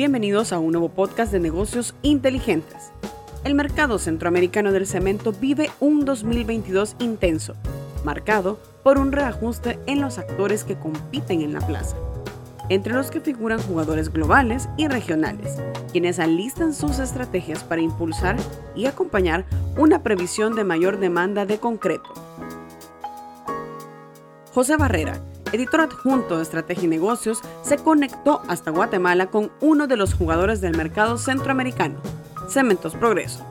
Bienvenidos a un nuevo podcast de negocios inteligentes. El mercado centroamericano del cemento vive un 2022 intenso, marcado por un reajuste en los actores que compiten en la plaza, entre los que figuran jugadores globales y regionales, quienes alistan sus estrategias para impulsar y acompañar una previsión de mayor demanda de concreto. José Barrera, editor adjunto de Estrategia y Negocios, se conectó hasta Guatemala con uno de los jugadores del mercado centroamericano, Cementos Progreso.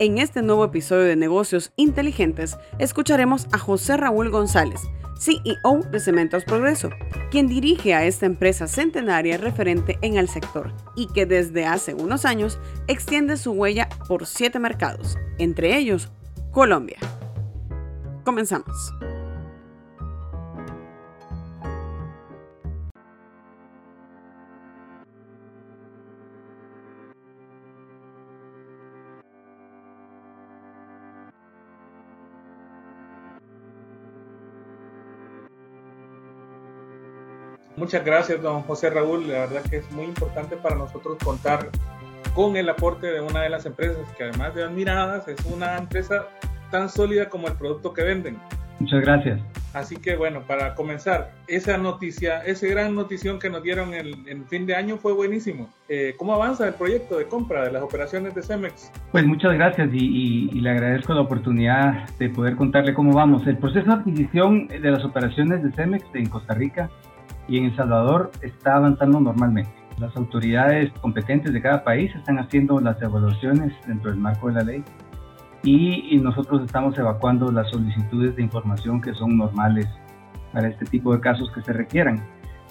En este nuevo episodio de Negocios Inteligentes escucharemos a José Raúl González, CEO de Cementos Progreso, quien dirige a esta empresa centenaria referente en el sector y que desde hace unos años extiende su huella por siete mercados, entre ellos Colombia. Comenzamos. Muchas gracias, don José Raúl. La verdad que es muy importante para nosotros contar con el aporte de una de las empresas que además de admiradas es una empresa tan sólida como el producto que venden. Muchas gracias. Así que bueno, para comenzar, esa noticia, esa gran notición que nos dieron en, en fin de año fue buenísimo. Eh, ¿Cómo avanza el proyecto de compra de las operaciones de Cemex? Pues muchas gracias y, y, le agradezco la oportunidad de poder contarle cómo vamos. El proceso de adquisición de las operaciones de Cemex en Costa Rica y en El Salvador está avanzando normalmente. Las autoridades competentes de cada país están haciendo las evaluaciones dentro del marco de la ley y, nosotros estamos evacuando las solicitudes de información que son normales para este tipo de casos que se requieran.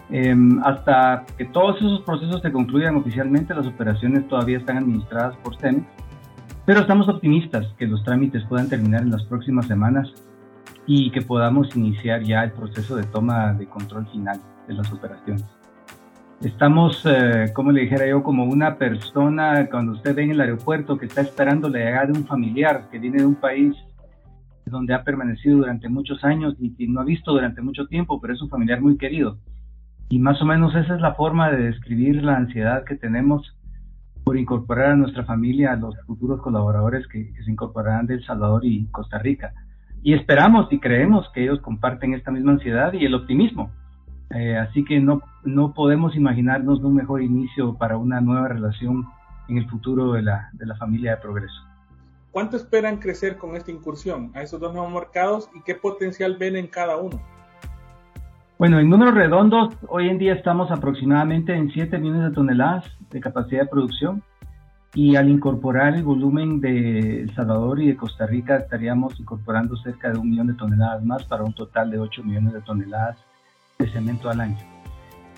Em, hasta que todos esos procesos se concluyan oficialmente, las operaciones todavía están administradas por CEMEX, pero estamos optimistas que los trámites puedan terminar en las próximas semanas y que podamos iniciar ya el proceso de toma de control final de las operaciones. Estamos, eh, como le dijera yo, como una persona cuando usted ve en el aeropuerto que está esperando la llegada de un familiar que viene de un país donde ha permanecido durante muchos años y que no ha visto durante mucho tiempo, pero es un familiar muy querido. Y más o menos esa es la forma de describir la ansiedad que tenemos por incorporar a nuestra familia a los futuros colaboradores que, que se incorporarán de El Salvador y Costa Rica. Y esperamos y creemos que ellos comparten esta misma ansiedad y el optimismo eh, así que no, no podemos imaginarnos un mejor inicio para una nueva relación en el futuro de la, de la familia de Progreso. ¿Cuánto esperan crecer con esta incursión a esos dos nuevos mercados y qué potencial ven en cada uno? Bueno, en números redondos, hoy en día estamos aproximadamente en 7 millones de toneladas de capacidad de producción y al incorporar el volumen de El Salvador y de Costa Rica estaríamos incorporando cerca de un millón de toneladas más para un total de 8 millones de toneladas de cemento al año.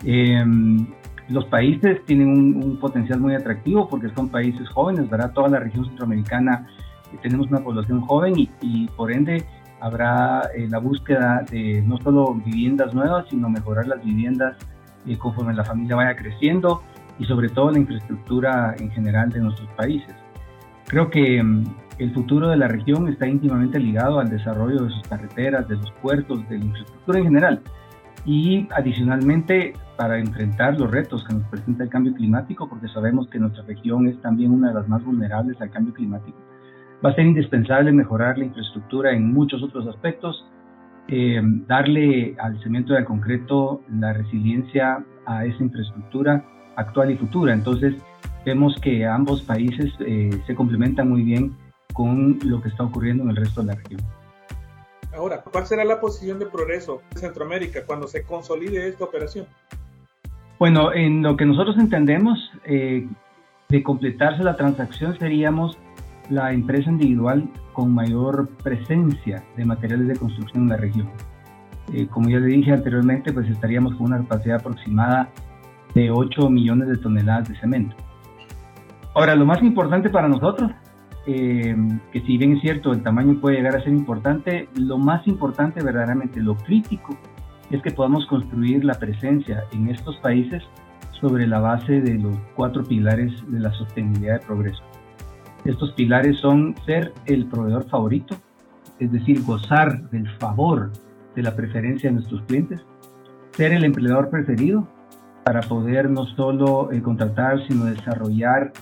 Em, los países tienen un, potencial muy atractivo porque son países jóvenes, ¿verdad? Toda la región centroamericana eh, tenemos una población joven y, por ende habrá eh, la búsqueda de no solo viviendas nuevas, sino mejorar las viviendas eh, conforme la familia vaya creciendo y sobre todo la infraestructura en general de nuestros países. Creo que em, el futuro de la región está íntimamente ligado al desarrollo de sus carreteras, de los puertos, de la infraestructura en general y adicionalmente para enfrentar los retos que nos presenta el cambio climático, porque sabemos que nuestra región es también una de las más vulnerables al cambio climático. Va a ser indispensable mejorar la infraestructura en muchos otros aspectos, eh, darle al cemento y al concreto la resiliencia a esa infraestructura actual y futura. Entonces, vemos que ambos países eh, se complementan muy bien con lo que está ocurriendo en el resto de la región. Ahora, ¿cuál será la posición de progreso de Centroamérica cuando se consolide esta operación? Bueno, en lo que nosotros entendemos, eh, de completarse la transacción seríamos la empresa individual con mayor presencia de materiales de construcción en la región. Eh, como ya le dije anteriormente, pues estaríamos con una capacidad aproximada de 8 millones de toneladas de cemento. Ahora, lo más importante para nosotros eh, que si bien es cierto, el tamaño puede llegar a ser importante, lo más importante verdaderamente, lo crítico, es que podamos construir la presencia en estos países sobre la base de los cuatro pilares de la sostenibilidad de progreso. Estos pilares son ser el proveedor favorito, es decir, gozar del favor de la preferencia de nuestros clientes, ser el empleador preferido para poder no solo eh, contratar, sino desarrollar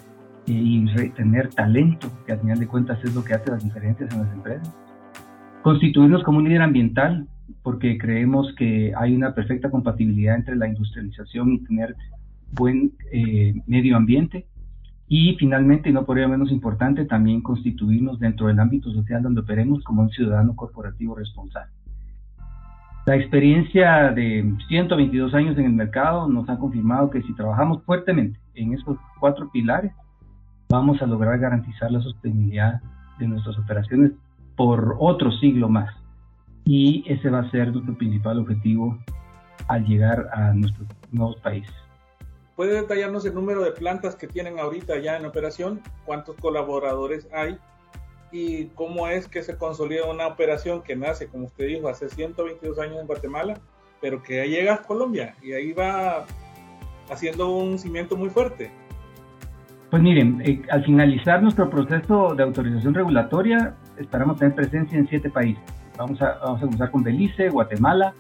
y retener talento, que al final de cuentas es lo que hace las diferencias en las empresas. Constituirnos como un líder ambiental, porque creemos que hay una perfecta compatibilidad entre la industrialización y tener buen eh, medio ambiente. Y finalmente, y no por ello menos importante, también constituirnos dentro del ámbito social donde operemos como un ciudadano corporativo responsable. La experiencia de 122 años en el mercado nos ha confirmado que si trabajamos fuertemente en estos cuatro pilares, vamos a lograr garantizar la sostenibilidad de nuestras operaciones por otro siglo más. Y ese va a ser nuestro principal objetivo al llegar a nuestros nuevos países. ¿Puede detallarnos el número de plantas que tienen ahorita ya en operación? ¿Cuántos colaboradores hay? y cómo es que se consolida una operación que nace, como usted dijo, hace 122 años en Guatemala, pero que ya llega a Colombia y ahí va haciendo un cimiento muy fuerte. Pues miren, eh, al finalizar nuestro proceso de autorización regulatoria, esperamos tener presencia en siete países. Vamos a, vamos a comenzar con Belice, Guatemala,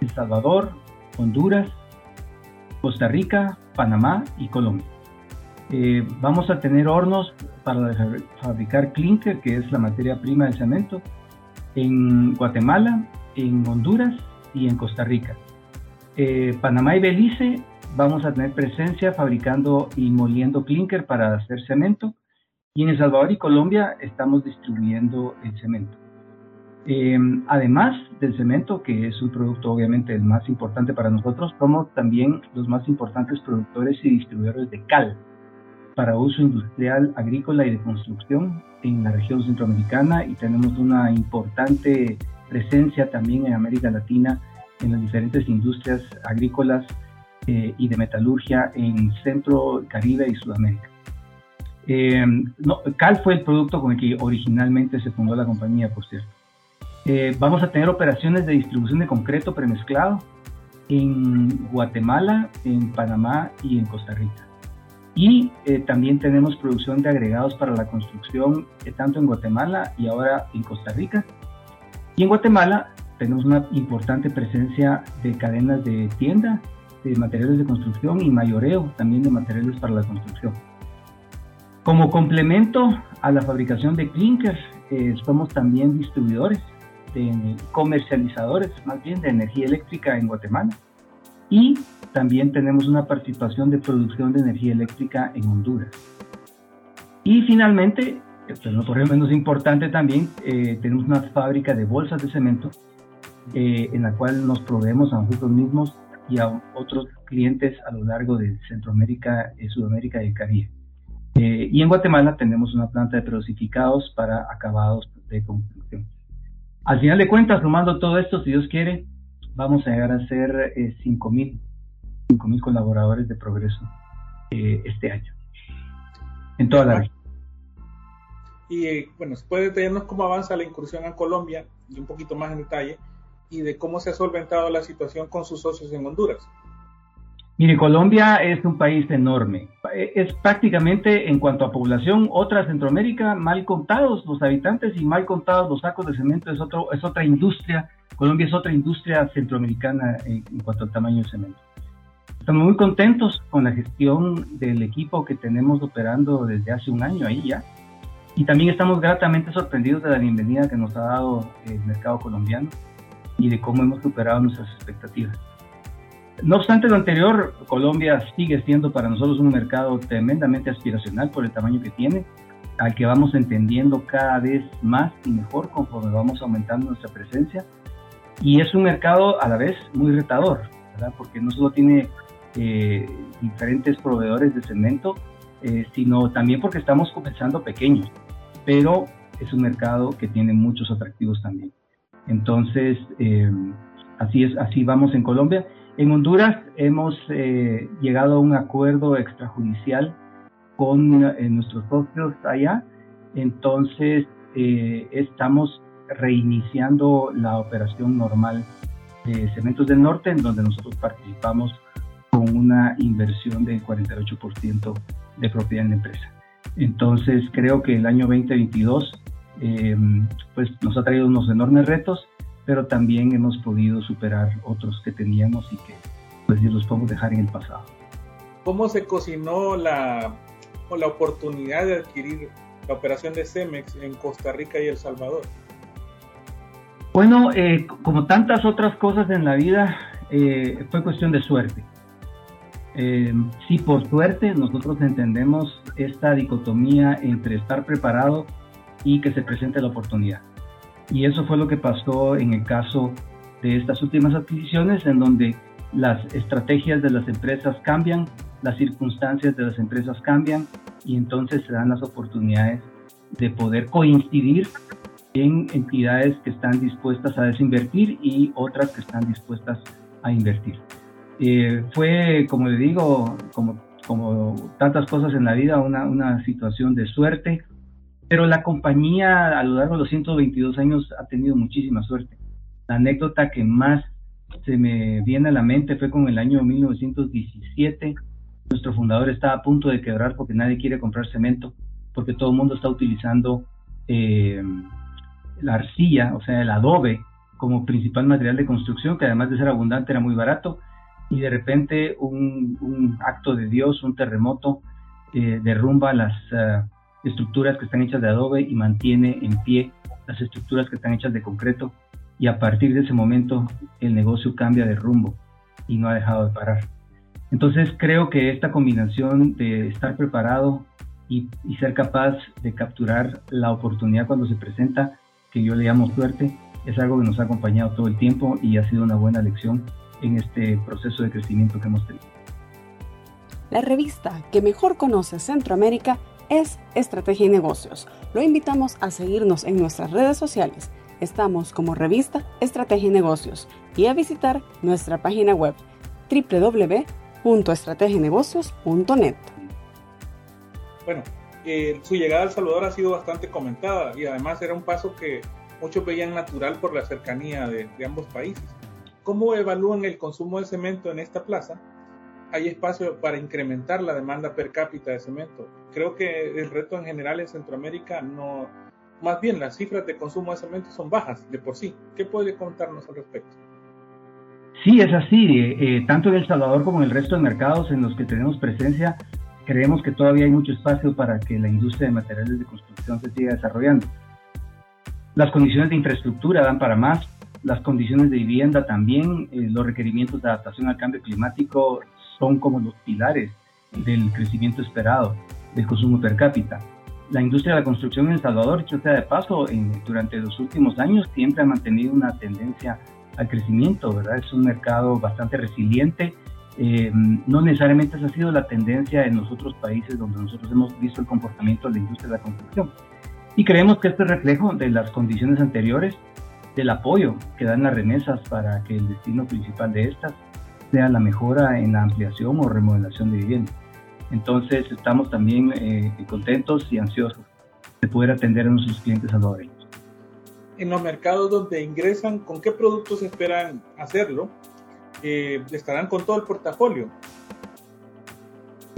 El Salvador, Honduras, Costa Rica, Panamá y Colombia. Eh, vamos a tener hornos para fabricar clinker, que es la materia prima del cemento, en Guatemala, en Honduras y en Costa Rica. Eh, Panamá y Belice vamos a tener presencia fabricando y moliendo clinker para hacer cemento. Y en El Salvador y Colombia estamos distribuyendo el cemento. Eh, además del cemento, que es un producto obviamente el más importante para nosotros, somos también los más importantes productores y distribuidores de cal para uso industrial, agrícola y de construcción en la región centroamericana y tenemos una importante presencia también en América Latina en las diferentes industrias agrícolas eh, y de metalurgia en Centro, Caribe y Sudamérica. Eh, Cal fue el producto con el que originalmente se fundó la compañía, por cierto. Eh, vamos a tener operaciones de distribución de concreto premezclado en Guatemala, en Panamá y en Costa Rica. Y eh, también tenemos producción de agregados para la construcción, eh, tanto en Guatemala y ahora en Costa Rica. Y en Guatemala tenemos una importante presencia de cadenas de tienda, de materiales de construcción y mayoreo también de materiales para la construcción. Como complemento a la fabricación de clinker, eh, somos también distribuidores, de, comercializadores más bien de energía eléctrica en Guatemala. Y también tenemos una participación de producción de energía eléctrica en Honduras. Y finalmente, esto no por lo menos importante también, eh, tenemos una fábrica de bolsas de cemento eh, en la cual nos proveemos a nosotros mismos y a otros clientes a lo largo de Centroamérica, eh, Sudamérica y el Caribe. y en Guatemala tenemos una planta de prodosificados para acabados de construcción. Al final de cuentas, sumando todo esto, si Dios quiere, vamos a llegar a ser 5.000 5.000 colaboradores de progreso eh, este año, en toda la región. Y eh, bueno, ¿se puede detallarnos cómo avanza la incursión en Colombia y un poquito más en detalle y de cómo se ha solventado la situación con sus socios en Honduras? Mire, Colombia es un país enorme. Es prácticamente en cuanto a población, otra Centroamérica, mal contados los habitantes y mal contados los sacos de cemento, es, otro, es otra industria. Colombia es otra industria centroamericana en cuanto al tamaño de cemento. Estamos muy contentos con la gestión del equipo que tenemos operando desde hace un año ahí ya. Y también estamos gratamente sorprendidos de la bienvenida que nos ha dado el mercado colombiano y de cómo hemos superado nuestras expectativas. No obstante lo anterior, Colombia sigue siendo para nosotros un mercado tremendamente aspiracional por el tamaño que tiene, al que vamos entendiendo cada vez más y mejor conforme vamos aumentando nuestra presencia. Y es un mercado a la vez muy retador, ¿verdad? porque no solo tiene eh, diferentes proveedores de cemento, eh, sino también porque estamos comenzando pequeños, pero es un mercado que tiene muchos atractivos también. Entonces, eh, así es, así vamos en Colombia. En Honduras hemos llegado a un acuerdo extrajudicial con nuestros socios allá, entonces estamos reiniciando la operación normal de Cementos del Norte, en donde nosotros participamos con una inversión del 48% de propiedad en la empresa. Entonces creo que el año 2022 eh, pues nos ha traído unos enormes retos, pero también hemos podido superar otros que teníamos y que pues los podemos dejar en el pasado. ¿Cómo se cocinó la, la oportunidad de adquirir la operación de Cemex en Costa Rica y El Salvador? Bueno, eh, como tantas otras cosas en la vida, eh, fue cuestión de suerte. Eh, sí, por suerte nosotros entendemos esta dicotomía entre estar preparado y que se presente la oportunidad. Y eso fue lo que pasó en el caso de estas últimas adquisiciones, en donde las estrategias de las empresas cambian, las circunstancias de las empresas cambian y entonces se dan las oportunidades de poder coincidir en entidades que están dispuestas a desinvertir y otras que están dispuestas a invertir. Eh, fue, como le digo, como, como tantas cosas en la vida, una, una situación de suerte, pero la compañía a lo largo de los 122 años ha tenido muchísima suerte. La anécdota que más se me viene a la mente fue con el año 1917. Nuestro fundador estaba a punto de quebrar porque nadie quiere comprar cemento, porque todo el mundo está utilizando eh, la arcilla, o sea, el adobe, como principal material de construcción, que además de ser abundante era muy barato, y de repente un, acto de Dios, un terremoto, eh, derrumba las eh, estructuras que están hechas de adobe y mantiene en pie las estructuras que están hechas de concreto, y a partir de ese momento el negocio cambia de rumbo y no ha dejado de parar. Entonces creo que esta combinación de estar preparado y, y ser capaz de capturar la oportunidad cuando se presenta que yo le llamo suerte, es algo que nos ha acompañado todo el tiempo y ha sido una buena lección en este proceso de crecimiento que hemos tenido. La revista que mejor conoce Centroamérica es Estrategia y Negocios. Lo invitamos a seguirnos en nuestras redes sociales. Estamos como revista Estrategia y Negocios y a visitar nuestra página web www.estrategienegocios.net. Bueno, su llegada a El Salvador ha sido bastante comentada y además era un paso que muchos veían natural por la cercanía de, ambos países. ¿Cómo evalúan el consumo de cemento en esta plaza? ¿Hay espacio para incrementar la demanda per cápita de cemento? Creo que el reto en general en Centroamérica no, más bien las cifras de consumo de cemento son bajas de por sí. ¿Qué puede contarnos al respecto? Sí, es así. Eh, tanto en El Salvador como en el resto de mercados en los que tenemos presencia, creemos que todavía hay mucho espacio para que la industria de materiales de construcción se siga desarrollando. Las condiciones de infraestructura dan para más, las condiciones de vivienda también, eh, los requerimientos de adaptación al cambio climático son como los pilares del crecimiento esperado del consumo per cápita. La industria de la construcción en El Salvador, hecho sea de paso, durante los últimos años siempre ha mantenido una tendencia al crecimiento, ¿verdad? Es un mercado bastante resiliente eh, no necesariamente esa ha sido la tendencia en los otros países donde nosotros hemos visto el comportamiento de la industria de la construcción. Y creemos que este es reflejo de las condiciones anteriores, del apoyo que dan las remesas para que el destino principal de estas sea la mejora en la ampliación o remodelación de vivienda. Entonces estamos también eh, contentos y ansiosos de poder atender a nuestros clientes salvadoreños. En los mercados donde ingresan, ¿con qué productos esperan hacerlo? eh, estarán con todo el portafolio.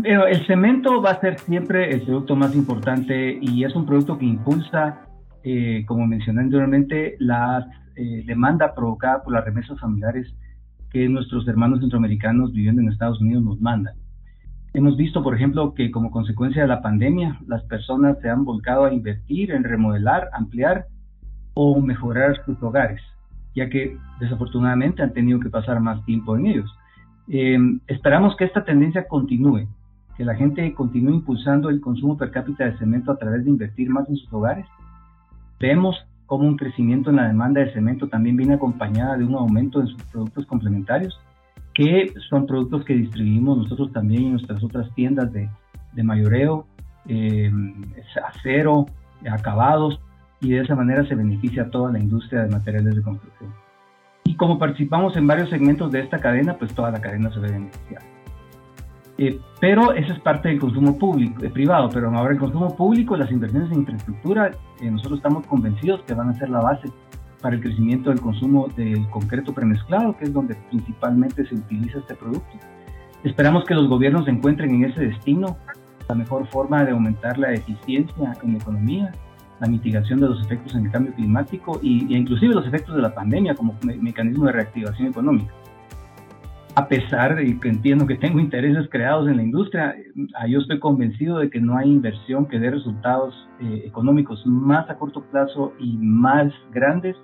Pero el cemento va a ser siempre el producto más importante y es un producto que impulsa, eh, como mencioné anteriormente, la eh, demanda provocada por las remesas familiares que nuestros hermanos centroamericanos viviendo en Estados Unidos nos mandan. Hemos visto, por ejemplo, que como consecuencia de la pandemia, las personas se han volcado a invertir en remodelar, ampliar o mejorar sus hogares ya que desafortunadamente han tenido que pasar más tiempo en ellos. Eh, esperamos que esta tendencia continúe, que la gente continúe impulsando el consumo per cápita de cemento a través de invertir más en sus hogares. Vemos cómo un crecimiento en la demanda de cemento también viene acompañada de un aumento en sus productos complementarios, que son productos que distribuimos nosotros también en nuestras otras tiendas de, mayoreo, eh, acero, acabados, y de esa manera se beneficia a toda la industria de materiales de construcción. Y como participamos en varios segmentos de esta cadena, pues toda la cadena se ve beneficiada. Eh, pero eso es parte del consumo público, eh, privado, pero ahora el consumo público, las inversiones en infraestructura, eh, nosotros estamos convencidos que van a ser la base para el crecimiento del consumo del concreto premezclado, que es donde principalmente se utiliza este producto. Esperamos que los gobiernos encuentren en ese destino la mejor forma de aumentar la eficiencia en la economía la mitigación de los efectos en el cambio climático y, e inclusive los efectos de la pandemia como mecanismo de reactivación económica. A pesar de que entiendo que tengo intereses creados en la industria, ah, yo estoy convencido de que no hay inversión que dé resultados eh, económicos más a corto plazo y más grandes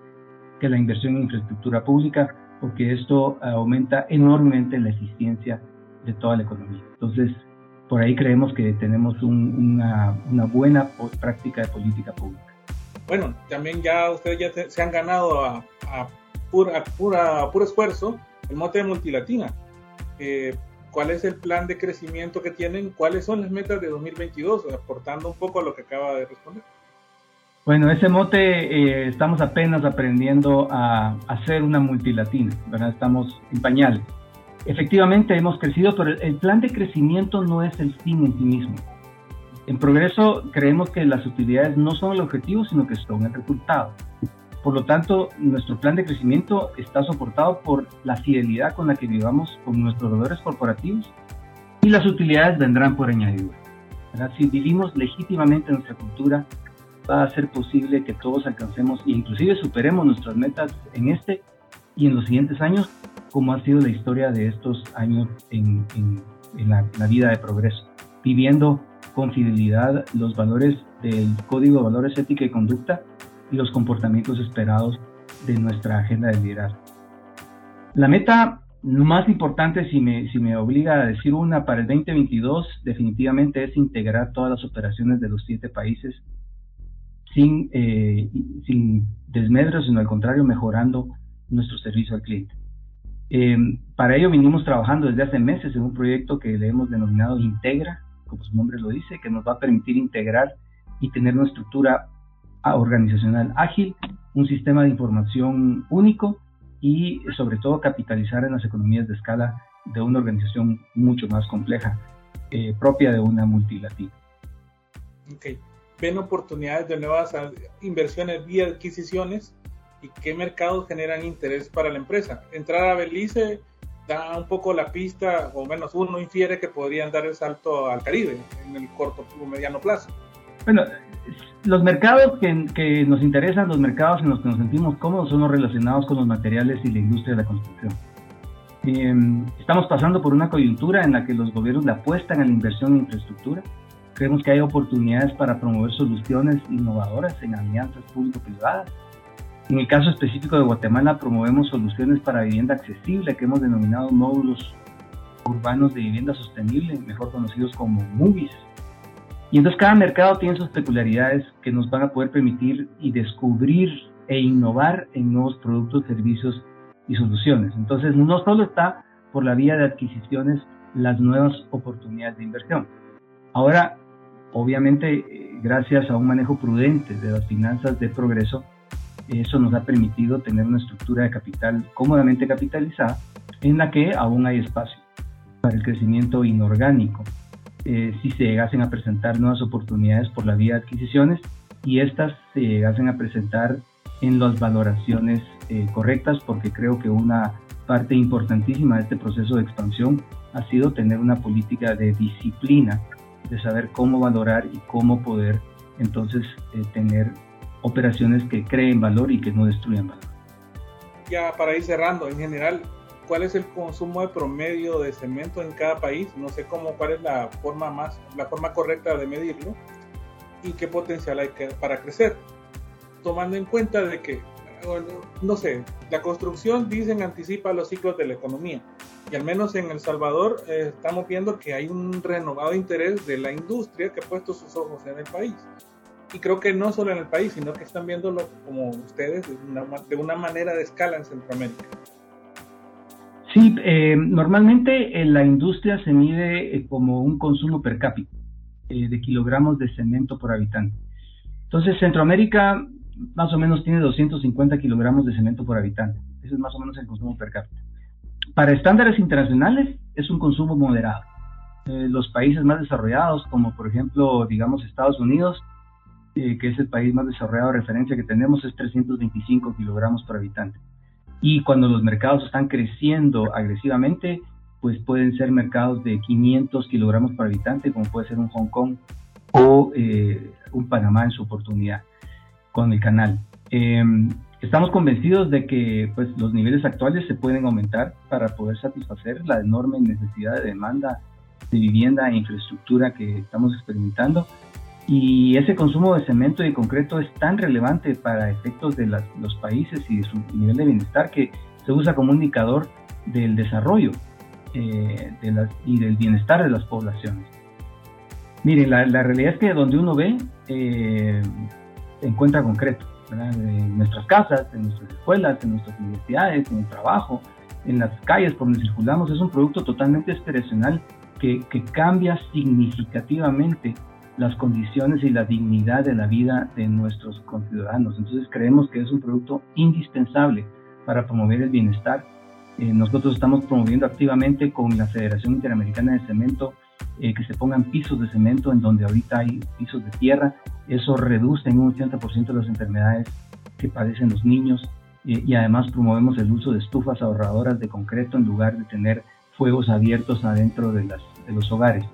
que la inversión en infraestructura pública, porque esto aumenta enormemente la eficiencia de toda la economía. Entonces, por ahí creemos que tenemos una, buena práctica de política pública. Bueno, también ya ustedes ya se han ganado a, pura, puro esfuerzo el mote de Multilatina. Eh, ¿Cuál es el plan de crecimiento que tienen? ¿Cuáles son las metas de 2022? Aportando un poco a lo que acaba de responder. Bueno, ese mote eh, estamos apenas aprendiendo a hacer una multilatina, ¿verdad? Estamos en pañales. Efectivamente hemos crecido, pero el plan de crecimiento no es el fin en sí mismo. En progreso creemos que las utilidades no son el objetivo, sino que son el resultado. Por lo tanto, nuestro plan de crecimiento está soportado por la fidelidad con la que vivamos con nuestros valores corporativos y las utilidades vendrán por añadidura. Si vivimos legítimamente nuestra cultura, va a ser posible que todos alcancemos e inclusive superemos nuestras metas en este y en los siguientes años como ha sido la historia de estos años en, la, vida de progreso, viviendo con fidelidad los valores del Código de Valores Ética y Conducta y los comportamientos esperados de nuestra agenda de liderazgo. La meta más importante, si me, si me obliga a decir una, para el 2022 definitivamente es integrar todas las operaciones de los siete países sin, eh, sin desmedro, sino al contrario, mejorando nuestro servicio al cliente. Eh, para ello vinimos trabajando desde hace meses en un proyecto que le hemos denominado Integra, como su nombre lo dice, que nos va a permitir integrar y tener una estructura organizacional ágil, un sistema de información único y sobre todo capitalizar en las economías de escala de una organización mucho más compleja, eh, propia de una multilatina. Ok. ¿Ven oportunidades de nuevas inversiones vía adquisiciones? y qué mercados generan interés para la empresa. Entrar a Belice da un poco la pista, o menos uno infiere que podrían dar el salto al Caribe en el corto o mediano plazo. Bueno, los mercados que, que, nos interesan, los mercados en los que nos sentimos cómodos son los relacionados con los materiales y la industria de la construcción. Em, estamos pasando por una coyuntura en la que los gobiernos le apuestan a la inversión en infraestructura. Creemos que hay oportunidades para promover soluciones innovadoras en alianzas público-privadas en el caso específico de Guatemala, promovemos soluciones para vivienda accesible que hemos denominado módulos urbanos de vivienda sostenible, mejor conocidos como MUVIS. Y entonces cada mercado tiene sus peculiaridades que nos van a poder permitir y descubrir e innovar en nuevos productos, servicios y soluciones. Entonces no solo está por la vía de adquisiciones las nuevas oportunidades de inversión. Ahora, obviamente, eh, gracias a un manejo prudente de las finanzas de progreso, eso nos ha permitido tener una estructura de capital cómodamente capitalizada en la que aún hay espacio para el crecimiento inorgánico. Eh, si se llegasen a presentar nuevas oportunidades por la vía de adquisiciones y estas se llegasen a presentar en las valoraciones eh, correctas, porque creo que una parte importantísima de este proceso de expansión ha sido tener una política de disciplina, de saber cómo valorar y cómo poder entonces eh, tener operaciones que creen valor y que no destruyan valor. Ya para ir cerrando, en general, ¿cuál es el consumo de promedio de cemento en cada país? No sé cómo, cuál es la forma más, la forma correcta de medirlo y qué potencial hay para crecer, tomando en cuenta de que, no sé, la construcción dicen anticipa los ciclos de la economía y al menos en El Salvador eh, estamos viendo que hay un renovado interés de la industria que ha puesto sus ojos en el país y creo que no solo en el país, sino que están viéndolo como ustedes de una, manera de escala en Centroamérica. Sí, eh, normalmente en la industria se mide eh, como un consumo per cápita eh, de kilogramos de cemento por habitante. Entonces, Centroamérica más o menos tiene 250 kilogramos de cemento por habitante. Ese es más o menos el consumo per cápita. Para estándares internacionales es un consumo moderado. los países más desarrollados, como por ejemplo, digamos, Estados Unidos, eh, que es el país más desarrollado de referencia que tenemos, es 325 kilogramos por habitante. Y cuando los mercados están creciendo agresivamente, pues pueden ser mercados de 500 kilogramos por habitante, como puede ser un Hong Kong o eh, un Panamá en su oportunidad. con el canal. Em, estamos convencidos de que pues, los niveles actuales se pueden aumentar para poder satisfacer la enorme necesidad de demanda de vivienda e infraestructura que estamos experimentando. Y ese consumo de cemento y concreto es tan relevante para efectos de los países y de su nivel de bienestar que se usa como indicador del desarrollo eh, de y del bienestar de las poblaciones. Miren, la, realidad es que donde uno ve, eh, encuentra concreto. En nuestras casas, en nuestras escuelas, en nuestras universidades, en el trabajo, en las calles por donde circulamos, es un producto totalmente aspiracional que, que cambia significativamente las condiciones y la dignidad de la vida de nuestros conciudadanos. Entonces creemos que es un producto indispensable para promover el bienestar. Eh, nosotros estamos promoviendo activamente con la Federación Interamericana de Cemento eh, que se pongan pisos de cemento en donde ahorita hay pisos de tierra. Eso reduce en un 80% las enfermedades que padecen los niños eh, y además promovemos el uso de estufas ahorradoras de concreto en lugar de tener fuegos abiertos adentro de, las, de los hogares.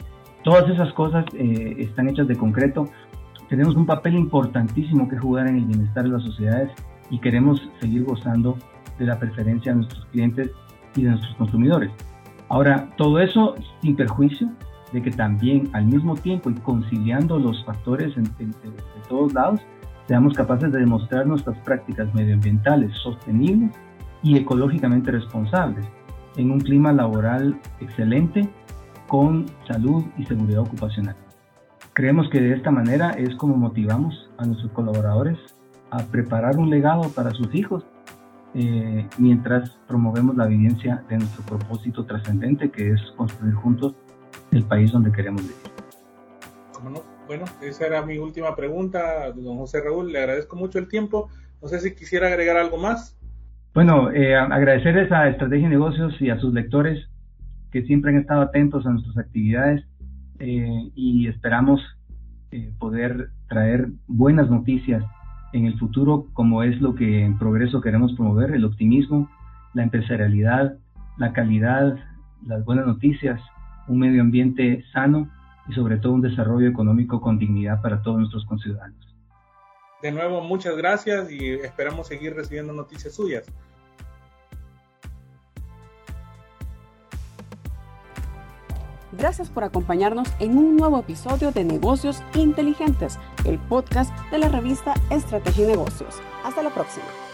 Todas esas cosas eh, están hechas de concreto. Tenemos un papel importantísimo que jugar en el bienestar de las sociedades y queremos seguir gozando de la preferencia de nuestros clientes y de nuestros consumidores. Ahora, todo eso sin perjuicio de que también al mismo tiempo y conciliando los factores de todos lados, seamos capaces de demostrar nuestras prácticas medioambientales sostenibles y ecológicamente responsables en un clima laboral excelente con salud y seguridad ocupacional. Creemos que de esta manera es como motivamos a nuestros colaboradores a preparar un legado para sus hijos eh, mientras promovemos la vivencia de nuestro propósito trascendente que es construir juntos el país donde queremos vivir. Bueno, esa era mi última pregunta, don José Raúl. Le agradezco mucho el tiempo. No sé si quisiera agregar algo más. Bueno, eh, agradecerles a Estrategia y Negocios y a sus lectores que siempre han estado atentos a nuestras actividades eh, y esperamos eh, poder traer buenas noticias en el futuro, como es lo que en progreso queremos promover, el optimismo, la empresarialidad, la calidad, las buenas noticias un medio ambiente sano y sobre todo un desarrollo económico con dignidad para todos nuestros conciudadanos. De nuevo, muchas gracias y esperamos seguir recibiendo noticias suyas. Gracias por acompañarnos en un nuevo episodio de Negocios Inteligentes, el podcast de la revista Estrategia y Negocios. Hasta la próxima.